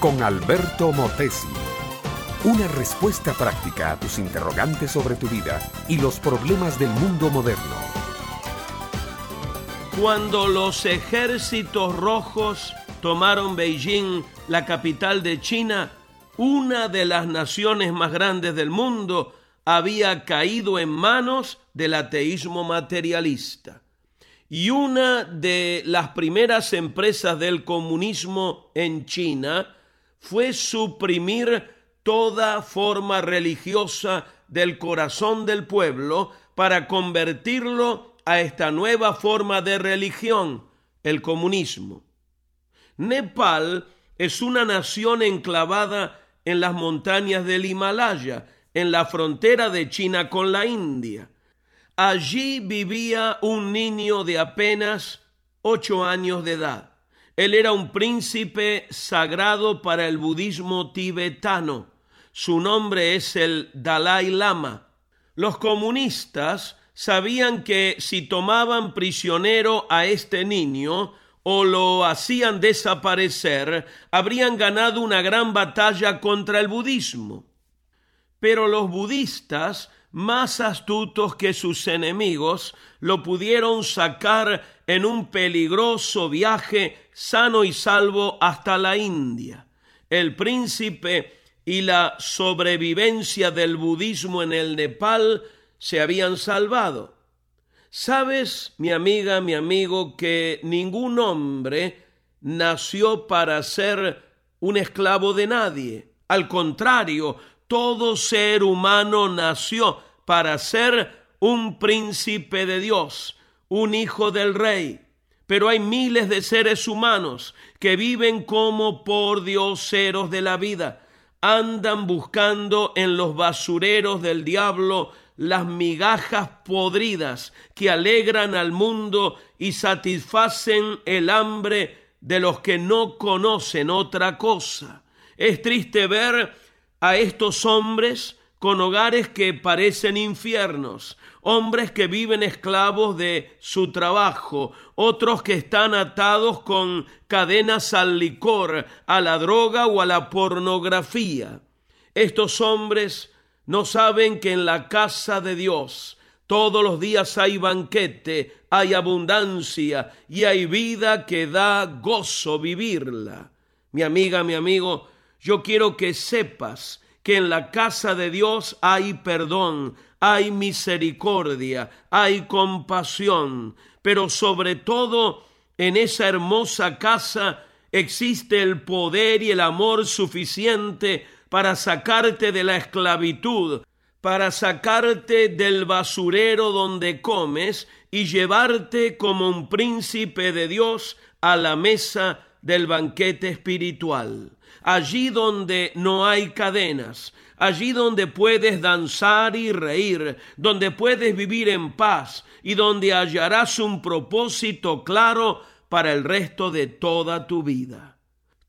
con Alberto Motesi. Una respuesta práctica a tus interrogantes sobre tu vida y los problemas del mundo moderno. Cuando los ejércitos rojos tomaron Beijing, la capital de China, una de las naciones más grandes del mundo había caído en manos del ateísmo materialista. Y una de las primeras empresas del comunismo en China fue suprimir toda forma religiosa del corazón del pueblo para convertirlo a esta nueva forma de religión, el comunismo. Nepal es una nación enclavada en las montañas del Himalaya, en la frontera de China con la India. Allí vivía un niño de apenas ocho años de edad. Él era un príncipe sagrado para el budismo tibetano. Su nombre es el Dalai Lama. Los comunistas sabían que si tomaban prisionero a este niño o lo hacían desaparecer, habrían ganado una gran batalla contra el budismo. Pero los budistas, más astutos que sus enemigos, lo pudieron sacar en un peligroso viaje sano y salvo hasta la India. El príncipe y la sobrevivencia del budismo en el Nepal se habían salvado. Sabes, mi amiga, mi amigo, que ningún hombre nació para ser un esclavo de nadie. Al contrario, todo ser humano nació para ser un príncipe de Dios, un hijo del rey. Pero hay miles de seres humanos que viven como por dioseros de la vida, andan buscando en los basureros del diablo las migajas podridas que alegran al mundo y satisfacen el hambre de los que no conocen otra cosa. Es triste ver a estos hombres con hogares que parecen infiernos, hombres que viven esclavos de su trabajo, otros que están atados con cadenas al licor, a la droga o a la pornografía. Estos hombres no saben que en la casa de Dios todos los días hay banquete, hay abundancia y hay vida que da gozo vivirla. Mi amiga, mi amigo, yo quiero que sepas que en la casa de Dios hay perdón, hay misericordia, hay compasión, pero sobre todo en esa hermosa casa existe el poder y el amor suficiente para sacarte de la esclavitud, para sacarte del basurero donde comes y llevarte como un príncipe de Dios a la mesa del banquete espiritual allí donde no hay cadenas, allí donde puedes danzar y reír, donde puedes vivir en paz y donde hallarás un propósito claro para el resto de toda tu vida.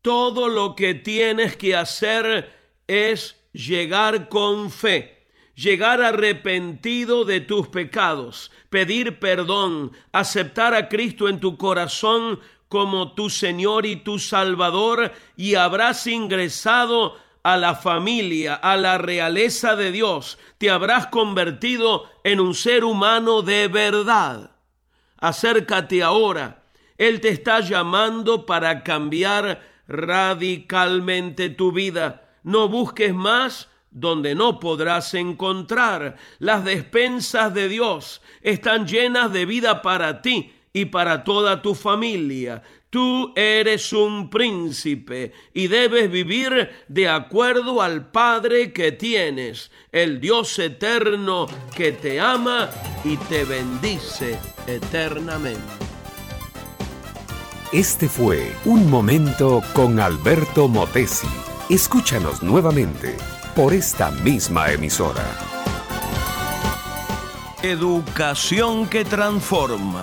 Todo lo que tienes que hacer es llegar con fe, llegar arrepentido de tus pecados, pedir perdón, aceptar a Cristo en tu corazón como tu Señor y tu Salvador y habrás ingresado a la familia, a la realeza de Dios, te habrás convertido en un ser humano de verdad. Acércate ahora, Él te está llamando para cambiar radicalmente tu vida. No busques más donde no podrás encontrar. Las despensas de Dios están llenas de vida para ti y para toda tu familia. Tú eres un príncipe y debes vivir de acuerdo al Padre que tienes, el Dios eterno que te ama y te bendice eternamente. Este fue Un Momento con Alberto Motesi. Escúchanos nuevamente por esta misma emisora. Educación que transforma